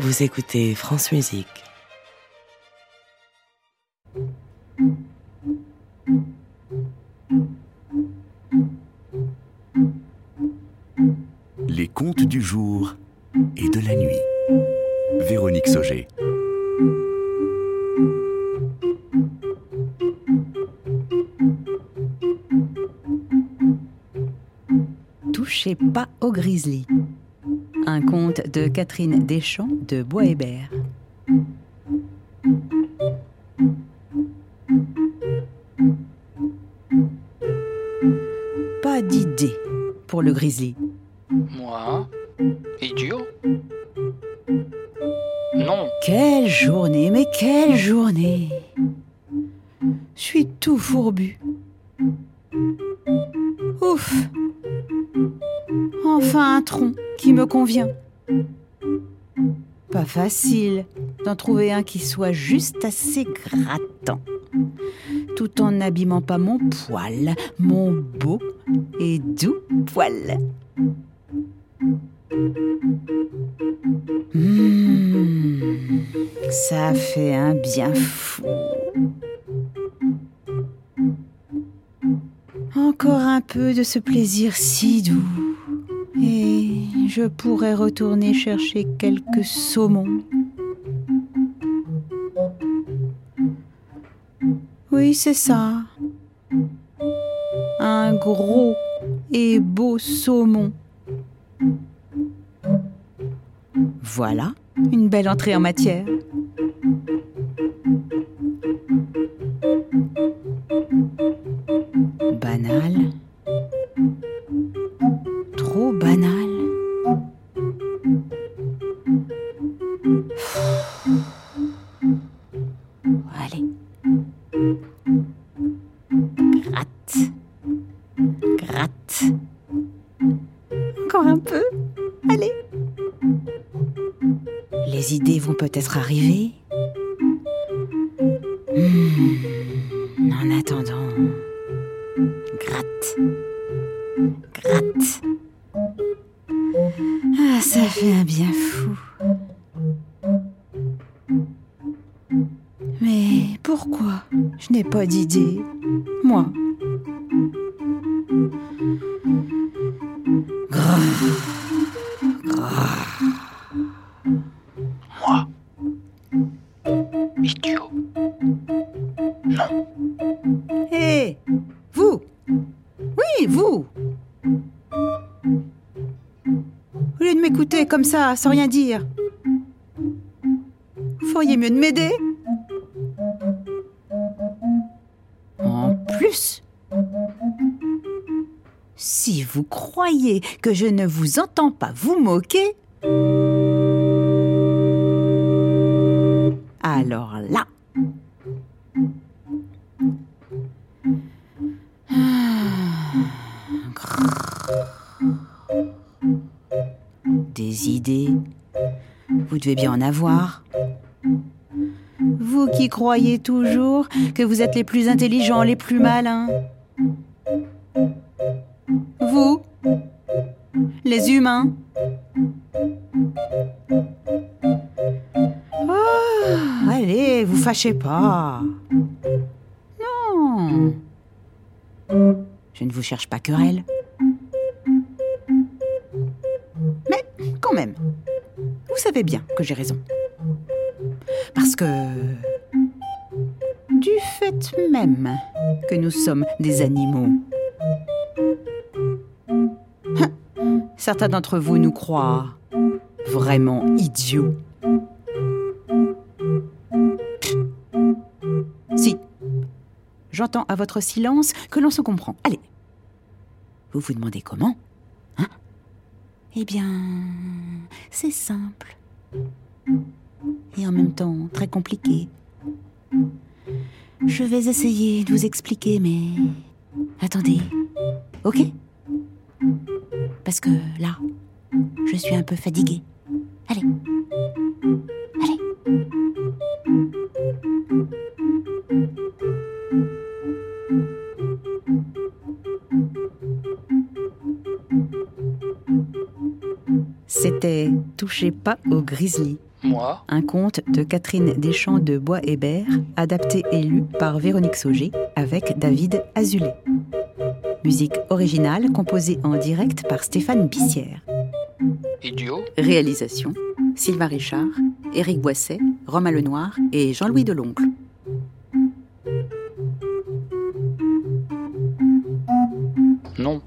Vous écoutez France Musique. Les contes du jour et de la nuit. Véronique Sauger. Touchez pas au grizzly. Un conte de Catherine Deschamps de Bois-Hébert. Pas d'idée pour le grizzly. Moi Idiot Non, Quelle journée, mais quelle journée Je suis tout fourbu. Ouf Enfin un tronc qui me convient. Pas facile d'en trouver un qui soit juste assez grattant, tout en n'abîmant pas mon poil, mon beau et doux poil. Mmh, ça fait un bien fou. Encore un peu de ce plaisir si doux. Je pourrais retourner chercher quelques saumons. Oui, c'est ça. Un gros et beau saumon. Voilà une belle entrée en matière. Allez. Les idées vont peut-être arriver. Hmm, En attendant, gratte, gratte. Ah, ça fait un bien fou. Mais pourquoi? Je n'ai pas d'idée, moi moi. Idiot. Non, Hé Vous. Oui, vous. Au lieu de m'écouter comme ça, sans rien dire, vous feriez mieux de m'aider. En plus, si vous croyez que je ne vous entends pas vous moquer, alors là, Des idées Vous devez bien en avoir. Vous qui croyez toujours que vous êtes les plus intelligents, les plus malins. Vous, les humains. Oh, allez, vous fâchez pas. Non. Je ne vous cherche pas querelle. Mais quand même, vous savez bien que j'ai raison. Parce que du fait même que nous sommes des animaux, certains d'entre vous nous croient vraiment idiots. Si, j'entends à votre silence que l'on se comprend. Allez, vous vous demandez comment Hein? Eh bien, c'est simple. Et en même temps très compliqué. Je vais essayer de vous expliquer, mais... Attendez. Ok? Parce que là, je suis un peu fatiguée. Allez. Allez. C'était Touchez pas au grizzly Moi. Un conte de Catherine Deschamps de Bois-Hébert, adapté et lu par Véronique Sauger avec David Azoulay. Musique originale composée en direct par Stéphane Bissière. Idiot. Réalisation Sylvain Richard, Éric Boisset, Romain Lenoir et Jean-Louis Deloncle. Non.